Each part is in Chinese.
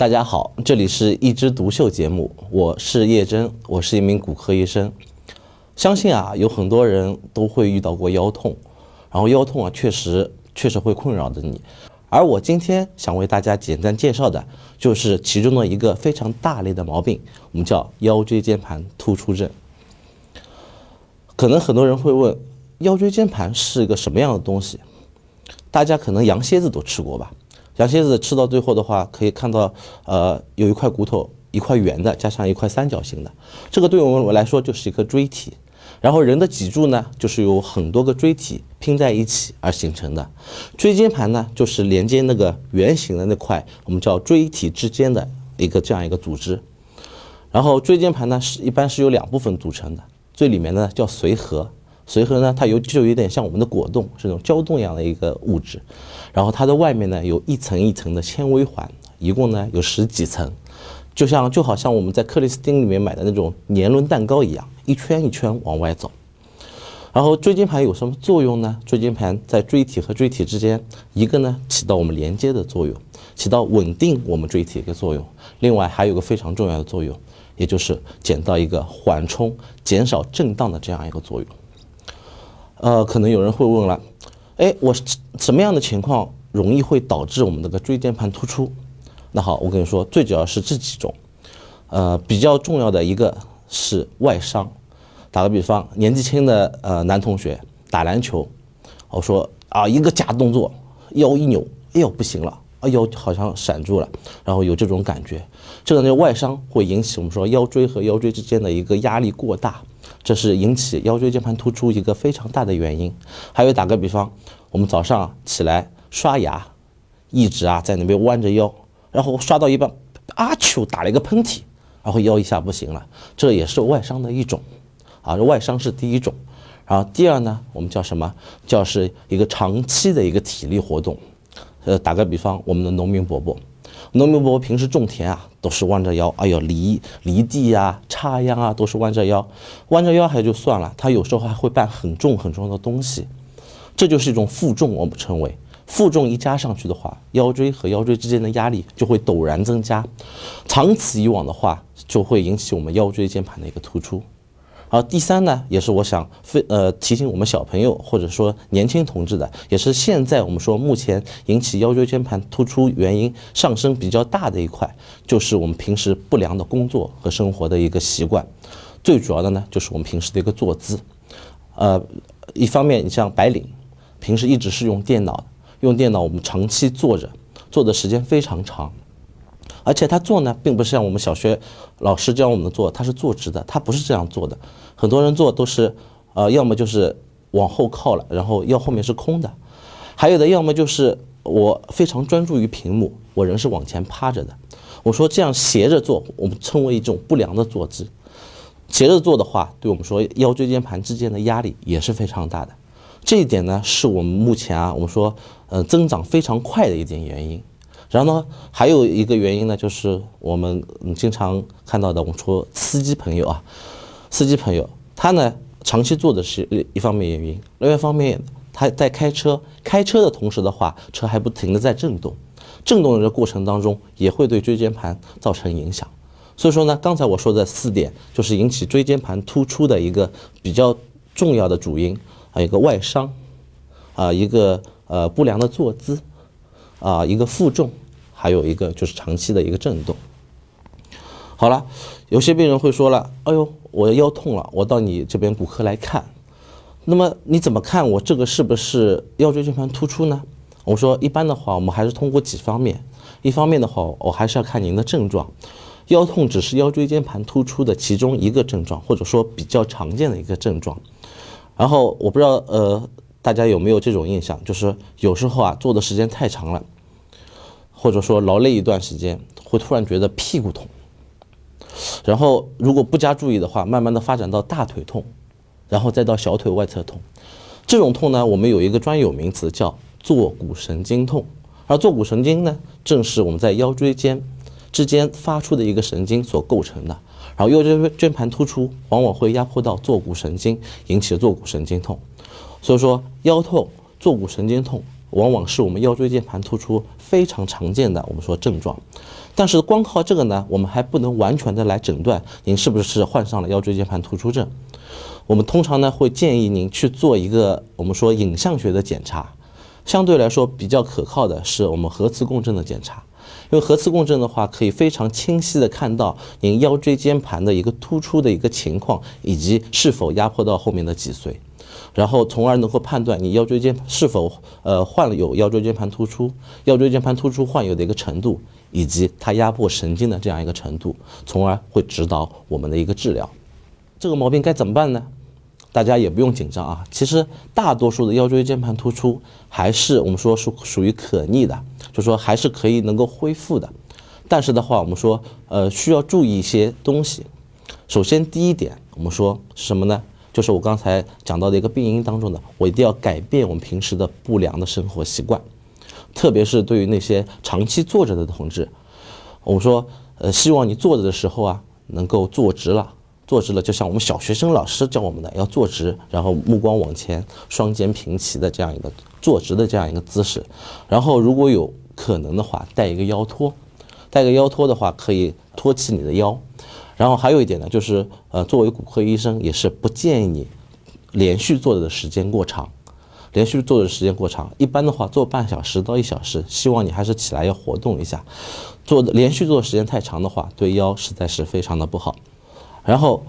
大家好，这里是一枝独秀节目，我是叶真，我是一名骨科医生。相信啊，有很多人都会遇到过腰痛，然后腰痛啊，确实确实会困扰着你。而我今天想为大家简单介绍的，就是其中的一个非常大类的毛病，我们叫腰椎间盘突出症。可能很多人会问，腰椎间盘是个什么样的东西？大家可能羊蝎子都吃过吧？羊蝎子吃到最后的话，可以看到，呃，有一块骨头，一块圆的，加上一块三角形的，这个对我们我来说就是一个椎体。然后人的脊柱呢，就是由很多个椎体拼在一起而形成的。椎间盘呢，就是连接那个圆形的那块，我们叫椎体之间的一个这样一个组织。然后椎间盘呢，是一般是由两部分组成的，最里面呢叫髓核。髓核呢，它有就有点像我们的果冻，是那种胶冻一样的一个物质。然后它的外面呢有一层一层的纤维环，一共呢有十几层，就像就好像我们在克里斯汀里面买的那种年轮蛋糕一样，一圈一圈往外走。然后椎间盘有什么作用呢？椎间盘在椎体和椎体之间，一个呢起到我们连接的作用，起到稳定我们椎体一个作用。另外还有个非常重要的作用，也就是起到一个缓冲、减少震荡的这样一个作用。呃，可能有人会问了，哎，我什么样的情况容易会导致我们这个椎间盘突出？那好，我跟你说，最主要是这几种，呃，比较重要的一个是外伤。打个比方，年纪轻的呃男同学打篮球，我说啊一个假动作，腰一扭，哎呦不行了，哎呦好像闪住了，然后有这种感觉，这个呢外伤会引起我们说腰椎和腰椎之间的一个压力过大。这是引起腰椎间盘突出一个非常大的原因。还有打个比方，我们早上起来刷牙，一直啊在那边弯着腰，然后刷到一半，阿丘打了一个喷嚏，然后腰一下不行了，这也是外伤的一种。啊，外伤是第一种。然后第二呢，我们叫什么？叫是一个长期的一个体力活动。呃，打个比方，我们的农民伯伯。农民伯伯平时种田啊，都是弯着腰，哎呦，犁犁地呀、插秧啊，都是弯着腰。弯着腰还就算了，他有时候还会搬很重很重的东西，这就是一种负重。我们称为负重一加上去的话，腰椎和腰椎之间的压力就会陡然增加，长此以往的话，就会引起我们腰椎间盘的一个突出。好，第三呢，也是我想非呃提醒我们小朋友或者说年轻同志的，也是现在我们说目前引起腰椎间盘突出原因上升比较大的一块，就是我们平时不良的工作和生活的一个习惯。最主要的呢，就是我们平时的一个坐姿。呃，一方面你像白领，平时一直是用电脑，用电脑我们长期坐着，坐的时间非常长。而且他坐呢，并不是像我们小学老师教我们坐，他是坐直的，他不是这样坐的。很多人坐都是，呃，要么就是往后靠了，然后腰后面是空的；还有的要么就是我非常专注于屏幕，我人是往前趴着的。我说这样斜着坐，我们称为一种不良的坐姿。斜着坐的话，对我们说腰椎间盘之间的压力也是非常大的。这一点呢，是我们目前啊，我们说，呃，增长非常快的一点原因。然后呢，还有一个原因呢，就是我们经常看到的，我们说司机朋友啊，司机朋友他呢长期坐的是一方面原因，另外一方面他在开车，开车的同时的话，车还不停的在震动，震动的这过程当中也会对椎间盘造成影响。所以说呢，刚才我说的四点就是引起椎间盘突出的一个比较重要的主因，还有一个外伤，啊，一个呃不良的坐姿。啊，一个负重，还有一个就是长期的一个震动。好了，有些病人会说了：“哎呦，我腰痛了，我到你这边骨科来看。那么你怎么看我这个是不是腰椎间盘突出呢？”我说：“一般的话，我们还是通过几方面。一方面的话，我还是要看您的症状。腰痛只是腰椎间盘突出的其中一个症状，或者说比较常见的一个症状。然后我不知道，呃。”大家有没有这种印象？就是有时候啊，坐的时间太长了，或者说劳累一段时间，会突然觉得屁股痛，然后如果不加注意的话，慢慢的发展到大腿痛，然后再到小腿外侧痛。这种痛呢，我们有一个专有名词叫坐骨神经痛，而坐骨神经呢，正是我们在腰椎间之间发出的一个神经所构成的。然后腰椎间盘突出，往往会压迫到坐骨神经，引起坐骨神经痛。所以说腰痛、坐骨神经痛往往是我们腰椎间盘突出非常常见的我们说症状。但是光靠这个呢，我们还不能完全的来诊断您是不是患上了腰椎间盘突出症。我们通常呢会建议您去做一个我们说影像学的检查，相对来说比较可靠的是我们核磁共振的检查。因为核磁共振的话，可以非常清晰的看到您腰椎间盘的一个突出的一个情况，以及是否压迫到后面的脊髓，然后从而能够判断你腰椎间是否呃患有腰椎间盘突出，腰椎间盘突出患有的一个程度，以及它压迫神经的这样一个程度，从而会指导我们的一个治疗。这个毛病该怎么办呢？大家也不用紧张啊，其实大多数的腰椎间盘突出还是我们说属属于可逆的，就说还是可以能够恢复的。但是的话，我们说呃需要注意一些东西。首先第一点，我们说是什么呢？就是我刚才讲到的一个病因当中的，我一定要改变我们平时的不良的生活习惯，特别是对于那些长期坐着的同志，我们说呃希望你坐着的时候啊能够坐直了。坐直了，就像我们小学生老师教我们的，要坐直，然后目光往前，双肩平齐的这样一个坐直的这样一个姿势。然后如果有可能的话，带一个腰托，带个腰托的话可以托起你的腰。然后还有一点呢，就是呃，作为骨科医生也是不建议你连续坐着的时间过长，连续坐的时间过长，一般的话坐半小时到一小时，希望你还是起来要活动一下。坐的连续坐的时间太长的话，对腰实在是非常的不好。然后，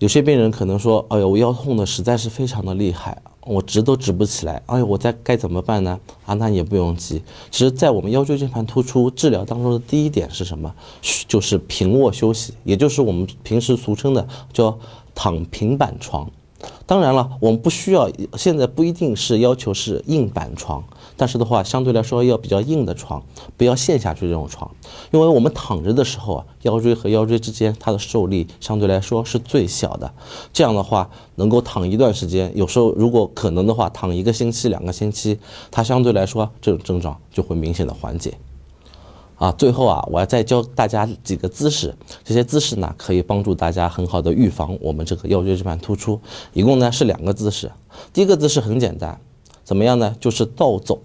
有些病人可能说：“哎呦，我腰痛的实在是非常的厉害，我直都直不起来。哎呦，我在该怎么办呢？”啊，那也不用急。其实，在我们腰椎间盘突出治疗当中的第一点是什么？就是平卧休息，也就是我们平时俗称的叫躺平板床。当然了，我们不需要，现在不一定是要求是硬板床。但是的话，相对来说要比较硬的床，不要陷下去这种床，因为我们躺着的时候啊，腰椎和腰椎之间它的受力相对来说是最小的。这样的话，能够躺一段时间，有时候如果可能的话，躺一个星期、两个星期，它相对来说这种症状就会明显的缓解。啊，最后啊，我要再教大家几个姿势，这些姿势呢可以帮助大家很好的预防我们这个腰椎间盘突出。一共呢是两个姿势，第一个姿势很简单。怎么样呢？就是倒走，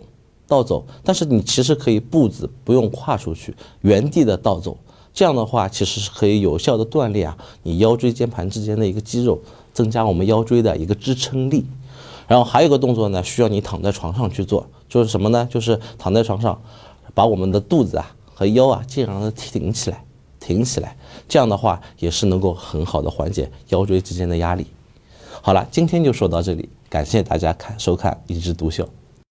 倒走。但是你其实可以步子不用跨出去，原地的倒走。这样的话，其实是可以有效的锻炼啊，你腰椎间盘之间的一个肌肉，增加我们腰椎的一个支撑力。然后还有一个动作呢，需要你躺在床上去做，就是什么呢？就是躺在床上，把我们的肚子啊和腰啊尽量的挺起来，挺起来。这样的话，也是能够很好的缓解腰椎之间的压力。好了，今天就说到这里。感谢大家看收看《一枝独秀》。